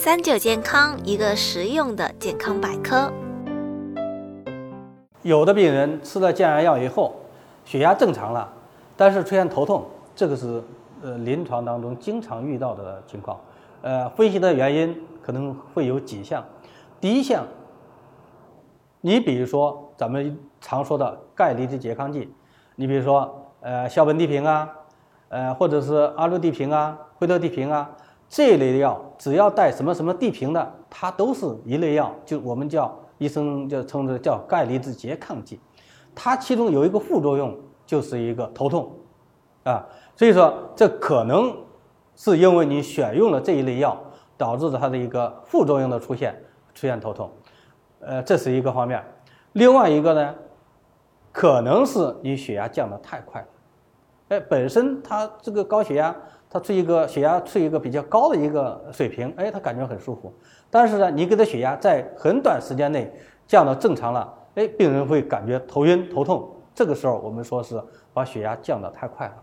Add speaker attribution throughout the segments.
Speaker 1: 三九健康，一个实用的健康百科。
Speaker 2: 有的病人吃了降压药以后，血压正常了，但是出现头痛，这个是呃临床当中经常遇到的情况。呃，分析的原因可能会有几项。第一项，你比如说咱们常说的钙离子拮抗剂，你比如说呃硝苯地平啊，呃或者是阿氯地平啊、惠特地平啊。这一类的药，只要带什么什么地平的，它都是一类药，就我们叫医生就称之叫钙离子拮抗剂。它其中有一个副作用，就是一个头痛，啊，所以说这可能是因为你选用了这一类药，导致的它的一个副作用的出现，出现头痛，呃，这是一个方面。另外一个呢，可能是你血压降得太快了，哎，本身它这个高血压。他处一个血压处于一个比较高的一个水平，哎，他感觉很舒服。但是呢，你给他血压在很短时间内降到正常了，哎，病人会感觉头晕头痛。这个时候我们说是把血压降得太快了，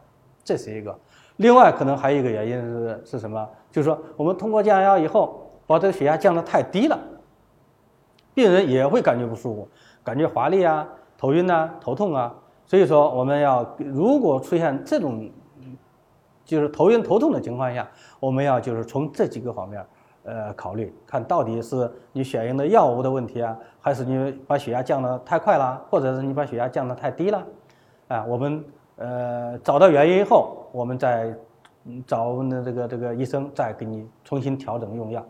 Speaker 2: 这是一个。另外可能还有一个原因是是什么？就是说我们通过降压药以后，把这个血压降得太低了，病人也会感觉不舒服，感觉乏力啊、头晕啊、头痛啊。所以说我们要如果出现这种。就是头晕头痛的情况下，我们要就是从这几个方面，呃，考虑看到底是你选用的药物的问题啊，还是你把血压降得太快了，或者是你把血压降得太低了，啊，我们呃找到原因后，我们再找我们的这个这个医生再给你重新调整用药。